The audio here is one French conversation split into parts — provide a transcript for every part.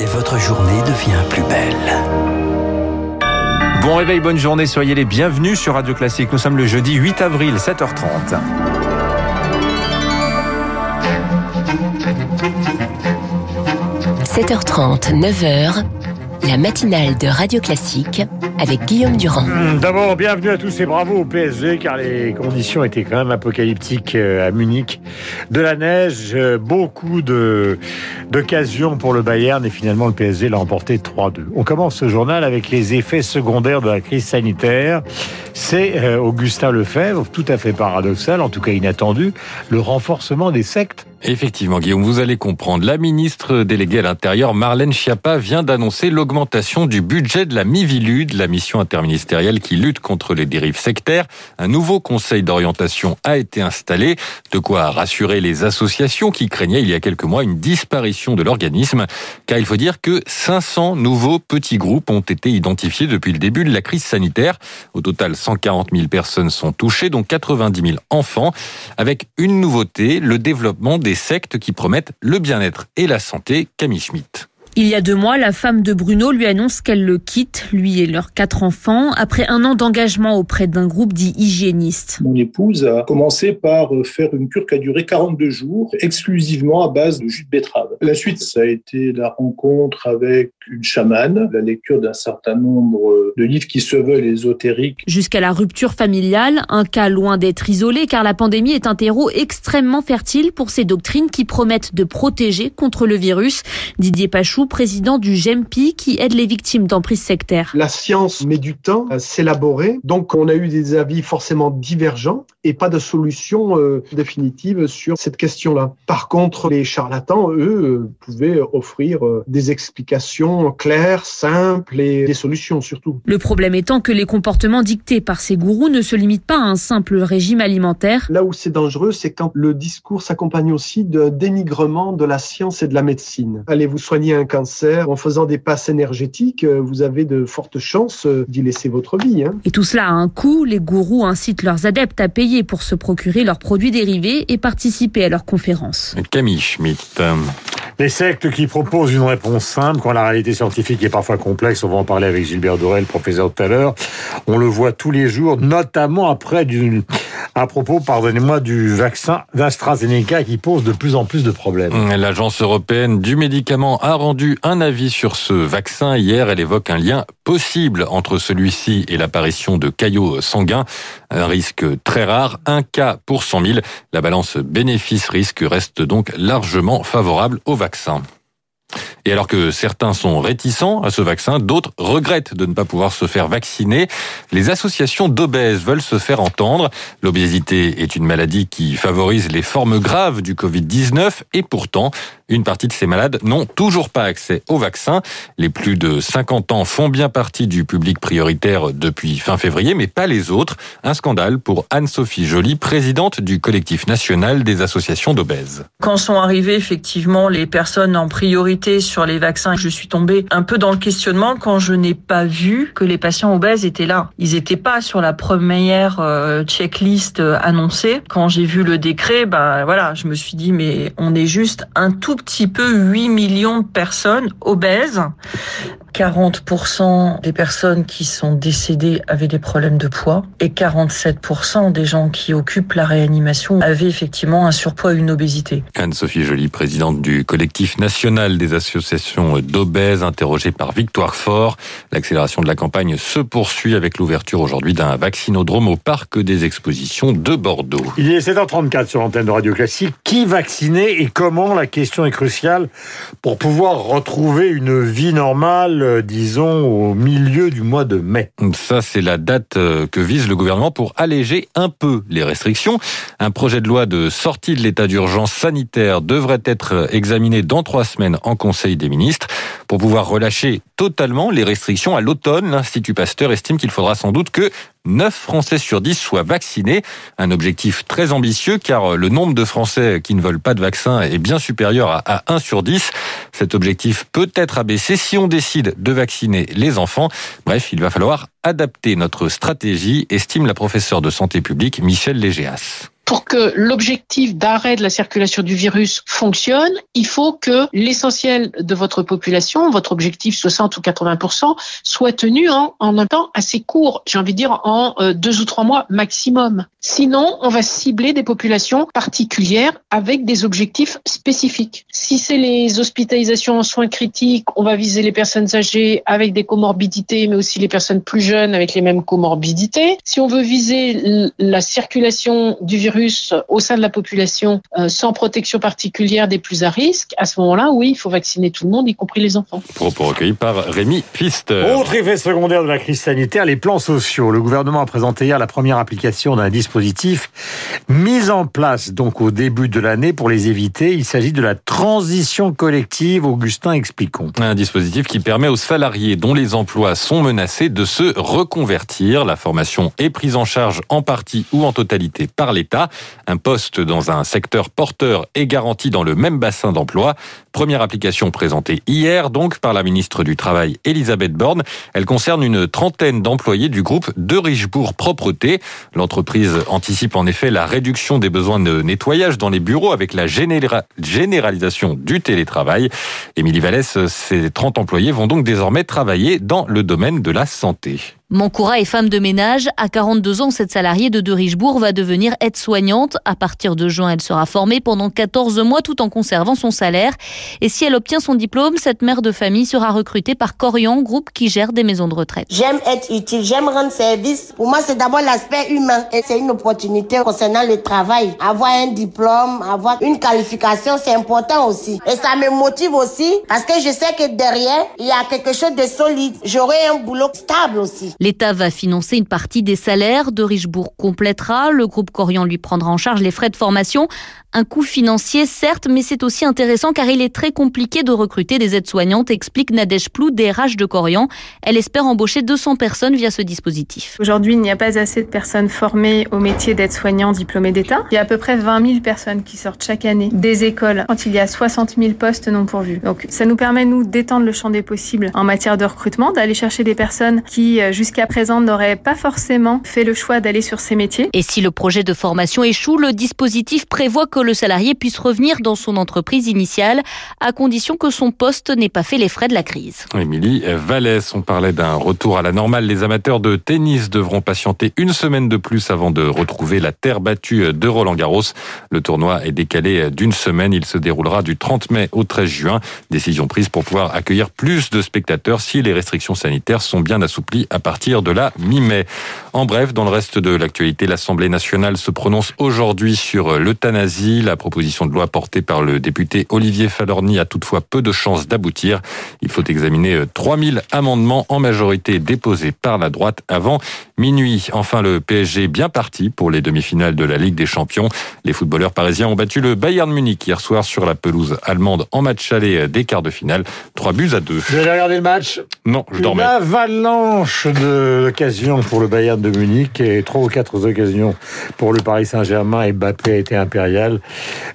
et votre journée devient plus belle. Bon réveil, bonne journée, soyez les bienvenus sur Radio Classique. Nous sommes le jeudi 8 avril, 7h30. – 7h30, 9h, la matinale de Radio Classique avec Guillaume Durand. Hum, D'abord, bienvenue à tous et bravo au PSG car les conditions étaient quand même apocalyptiques euh, à Munich. De la neige, euh, beaucoup d'occasions pour le Bayern et finalement le PSG l'a emporté 3-2. On commence ce journal avec les effets secondaires de la crise sanitaire. C'est euh, Augustin Lefebvre, tout à fait paradoxal, en tout cas inattendu, le renforcement des sectes Effectivement, Guillaume, vous allez comprendre. La ministre déléguée à l'Intérieur, Marlène Schiappa, vient d'annoncer l'augmentation du budget de la Mivilude, la mission interministérielle qui lutte contre les dérives sectaires. Un nouveau conseil d'orientation a été installé, de quoi rassurer les associations qui craignaient il y a quelques mois une disparition de l'organisme. Car il faut dire que 500 nouveaux petits groupes ont été identifiés depuis le début de la crise sanitaire. Au total, 140 000 personnes sont touchées, dont 90 000 enfants, avec une nouveauté, le développement des sectes qui promettent le bien-être et la santé. Camille Schmitt. Il y a deux mois, la femme de Bruno lui annonce qu'elle le quitte, lui et leurs quatre enfants, après un an d'engagement auprès d'un groupe dit hygiéniste. Mon épouse a commencé par faire une cure qui a duré 42 jours, exclusivement à base de jus de betterave. La suite, ça a été la rencontre avec une chamane, la lecture d'un certain nombre de livres qui se veulent ésotériques. Jusqu'à la rupture familiale, un cas loin d'être isolé car la pandémie est un terreau extrêmement fertile pour ces doctrines qui promettent de protéger contre le virus. Didier Pachou, président du GEMPI, qui aide les victimes d'emprise sectaire. La science met du temps à s'élaborer, donc on a eu des avis forcément divergents et pas de solution euh, définitive sur cette question-là. Par contre, les charlatans, eux, euh, pouvaient offrir euh, des explications claires, simples et des solutions surtout. Le problème étant que les comportements dictés par ces gourous ne se limitent pas à un simple régime alimentaire. Là où c'est dangereux, c'est quand le discours s'accompagne aussi d'un dénigrement de la science et de la médecine. Allez vous soigner un cancer en faisant des passes énergétiques, vous avez de fortes chances d'y laisser votre vie. Hein. Et tout cela a un coût. Les gourous incitent leurs adeptes à payer pour se procurer leurs produits dérivés et participer à leurs conférences. Camille Schmitt. Les sectes qui proposent une réponse simple quand la réalité scientifique est parfois complexe, on va en parler avec Gilbert Dorel, professeur tout à l'heure. On le voit tous les jours, notamment après du, à propos, pardonnez-moi, du vaccin d'AstraZeneca qui pose de plus en plus de problèmes. L'agence européenne du médicament a rendu un avis sur ce vaccin hier. Elle évoque un lien possible entre celui-ci et l'apparition de caillots sanguins. Un risque très rare, un cas pour 100 000. La balance bénéfice-risque reste donc largement favorable au vaccin. Et alors que certains sont réticents à ce vaccin, d'autres regrettent de ne pas pouvoir se faire vacciner. Les associations d'obèses veulent se faire entendre. L'obésité est une maladie qui favorise les formes graves du Covid-19 et pourtant, une partie de ces malades n'ont toujours pas accès au vaccin. Les plus de 50 ans font bien partie du public prioritaire depuis fin février, mais pas les autres. Un scandale pour Anne-Sophie Joly, présidente du collectif national des associations d'obèses. Quand sont arrivées effectivement les personnes en priorité sur les vaccins, je suis tombée un peu dans le questionnement quand je n'ai pas vu que les patients obèses étaient là. Ils n'étaient pas sur la première euh, checklist euh, annoncée. Quand j'ai vu le décret, ben voilà, je me suis dit mais on est juste un tout petit peu 8 millions de personnes obèses. 40% des personnes qui sont décédées avaient des problèmes de poids et 47% des gens qui occupent la réanimation avaient effectivement un surpoids et une obésité. Anne-Sophie Joly, présidente du collectif national des associations d'obèses, interrogée par Victoire Fort. L'accélération de la campagne se poursuit avec l'ouverture aujourd'hui d'un vaccinodrome au parc des expositions de Bordeaux. Il est 7h34 sur l'antenne de Radio Classique. Qui vacciner et comment? La question est cruciale pour pouvoir retrouver une vie normale euh, disons, au milieu du mois de mai. Ça, c'est la date euh, que vise le gouvernement pour alléger un peu les restrictions. Un projet de loi de sortie de l'état d'urgence sanitaire devrait être examiné dans trois semaines en Conseil des ministres. Pour pouvoir relâcher totalement les restrictions à l'automne, l'Institut Pasteur estime qu'il faudra sans doute que 9 Français sur 10 soient vaccinés. Un objectif très ambitieux car le nombre de Français qui ne veulent pas de vaccin est bien supérieur à 1 sur 10. Cet objectif peut être abaissé si on décide de vacciner les enfants. Bref, il va falloir adapter notre stratégie, estime la professeure de santé publique Michel Légéas. Pour que l'objectif d'arrêt de la circulation du virus fonctionne, il faut que l'essentiel de votre population, votre objectif 60 ou 80 soit tenu en, un temps assez court, j'ai envie de dire en euh, deux ou trois mois maximum. Sinon, on va cibler des populations particulières avec des objectifs spécifiques. Si c'est les hospitalisations en soins critiques, on va viser les personnes âgées avec des comorbidités, mais aussi les personnes plus jeunes avec les mêmes comorbidités. Si on veut viser la circulation du virus au sein de la population euh, sans protection particulière des plus à risque, à ce moment-là, oui, il faut vacciner tout le monde, y compris les enfants. Propos recueillis par Rémi Pfister. Autre effet secondaire de la crise sanitaire, les plans sociaux. Le gouvernement a présenté hier la première application d'un dispositif mis en place donc au début de l'année pour les éviter. Il s'agit de la transition collective. Augustin, expliquons. Un dispositif qui permet aux salariés dont les emplois sont menacés de se reconvertir. La formation est prise en charge en partie ou en totalité par l'État. Un poste dans un secteur porteur est garanti dans le même bassin d'emploi. Première application présentée hier donc par la ministre du Travail Elisabeth Borne. Elle concerne une trentaine d'employés du groupe de Richebourg Propreté. L'entreprise anticipe en effet la réduction des besoins de nettoyage dans les bureaux avec la généralisation du télétravail. Émilie Vallès, ces 30 employés vont donc désormais travailler dans le domaine de la santé. Mankoura est femme de ménage. À 42 ans, cette salariée de De Richebourg va devenir aide-soignante. À partir de juin, elle sera formée pendant 14 mois tout en conservant son salaire. Et si elle obtient son diplôme, cette mère de famille sera recrutée par Corian, groupe qui gère des maisons de retraite. J'aime être utile, j'aime rendre service. Pour moi, c'est d'abord l'aspect humain. Et c'est une opportunité concernant le travail. Avoir un diplôme, avoir une qualification, c'est important aussi. Et ça me motive aussi parce que je sais que derrière, il y a quelque chose de solide. J'aurai un boulot stable aussi. L'État va financer une partie des salaires. De Richebourg complétera. Le groupe Corian lui prendra en charge les frais de formation. Un coût financier, certes, mais c'est aussi intéressant car il est très compliqué de recruter des aides-soignantes, explique Nadège Plou, DRH de Corian. Elle espère embaucher 200 personnes via ce dispositif. Aujourd'hui, il n'y a pas assez de personnes formées au métier d'aide-soignant diplômé d'État. Il y a à peu près 20 000 personnes qui sortent chaque année des écoles quand il y a 60 000 postes non pourvus. Donc, ça nous permet, nous, d'étendre le champ des possibles en matière de recrutement, d'aller chercher des personnes qui, euh, jusqu'à présent, n'auraient pas forcément fait le choix d'aller sur ces métiers. Et si le projet de formation échoue, le dispositif prévoit que le salarié puisse revenir dans son entreprise initiale, à condition que son poste n'ait pas fait les frais de la crise. Émilie Vallès, on parlait d'un retour à la normale. Les amateurs de tennis devront patienter une semaine de plus avant de retrouver la terre battue de Roland Garros. Le tournoi est décalé d'une semaine. Il se déroulera du 30 mai au 13 juin. Décision prise pour pouvoir accueillir plus de spectateurs si les restrictions sanitaires sont bien assouplies à partir de la mi-mai. En bref, dans le reste de l'actualité, l'Assemblée nationale se prononce aujourd'hui sur l'euthanasie. La proposition de loi portée par le député Olivier Falorni a toutefois peu de chances d'aboutir. Il faut examiner 3000 amendements en majorité déposés par la droite avant minuit. Enfin, le PSG bien parti pour les demi-finales de la Ligue des Champions. Les footballeurs parisiens ont battu le Bayern Munich hier soir sur la pelouse allemande en match aller des quarts de finale. Trois buts à deux. Vous avez regardé le match? Non, je dormais. Une avalanche d'occasions pour le Bayern de Munich et trois ou quatre occasions pour le Paris Saint-Germain et Mbappé a été impérial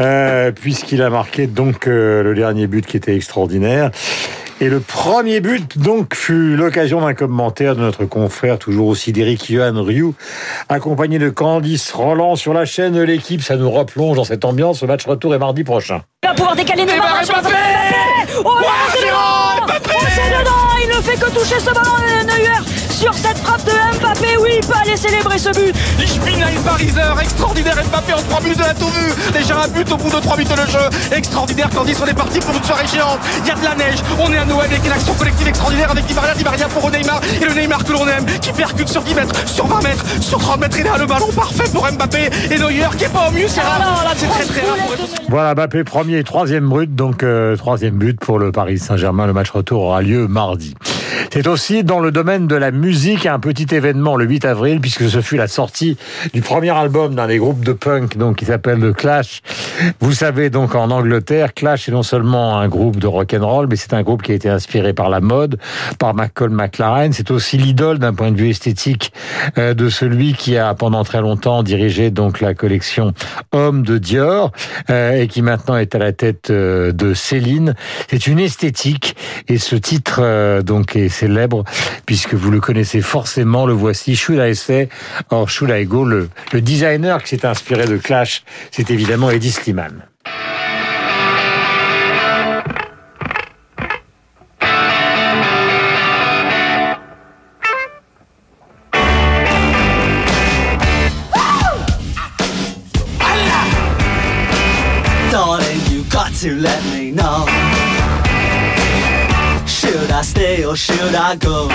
euh, puisqu'il a marqué donc euh, le dernier but qui était extraordinaire. Et le premier but, donc, fut l'occasion d'un commentaire de notre confrère, toujours aussi d'Eric Johan Rioux, accompagné de Candice Roland sur la chaîne de l'équipe. Ça nous replonge dans cette ambiance. Le match retour est mardi prochain. Il va pouvoir décaler Neymar sur Mbappé Oh, Mbappé c'est dedans Il ne fait que toucher ce ballon Neuer sur cette frappe de Mbappé. Oui, il peut aller célébrer ce but. Ich bin ein Pariser. Extraordinaire Mbappé en 3 minutes de la tout. Déjà un but au bout de 3 minutes de jeu. Extraordinaire. Candice, on est parti pour une soirée géante. Il y a de la neige. On est à Noël avec une action collective extraordinaire avec Di Maria. Di Maria pour Neymar. Et le Neymar que l'on aime qui percute sur 10 mètres, sur 20 mètres, sur 30 mètres. Il a le ballon parfait pour Mbappé. Et Neuer qui est pas au mieux. C'est rare. C'est très très rare. Voilà, Mbappé premier et troisième but. Donc euh, troisième but pour le Paris Saint-Germain. Le match retour aura lieu mardi. C'est aussi dans le domaine de la musique un petit événement le 8 avril puisque ce fut la sortie du premier album d'un des groupes de punk donc qui s'appelle The Clash. Vous savez donc en Angleterre, Clash est non seulement un groupe de rock and roll mais c'est un groupe qui a été inspiré par la mode, par Malcolm McLaren, c'est aussi l'idole d'un point de vue esthétique euh, de celui qui a pendant très longtemps dirigé donc la collection Homme de Dior euh, et qui maintenant est à la tête euh, de Céline. C'est une esthétique et ce titre donc est célèbre, puisque vous le connaissez forcément, le voici, Should I Say or Should I Go, le, le designer qui s'est inspiré de Clash, c'est évidemment Eddie Sliman. to I stay or should I go?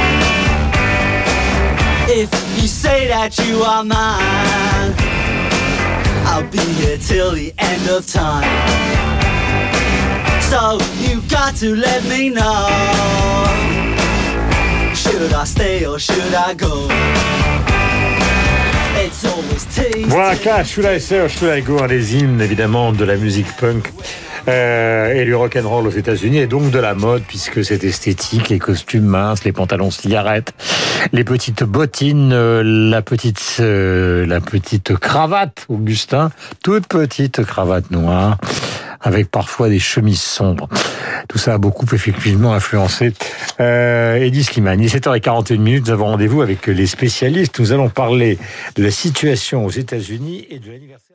If you say that you are mine I'll be here till the end of time So you got to let me know Should I stay or should I go? Voilà, Clash, Should I Say or Should I Go, un des hymnes évidemment de la musique punk euh, et du rock'n'roll aux États-Unis et donc de la mode puisque c'est esthétique, les costumes minces, les pantalons cigarettes, les petites bottines, euh, la petite euh, la petite cravate Augustin, toute petite cravate noire avec parfois des chemises sombres. Tout ça a beaucoup effectivement influencé euh, Eddie est 7h41 minutes, nous avons rendez-vous avec les spécialistes. Nous allons parler de la situation aux États-Unis et de l'anniversaire.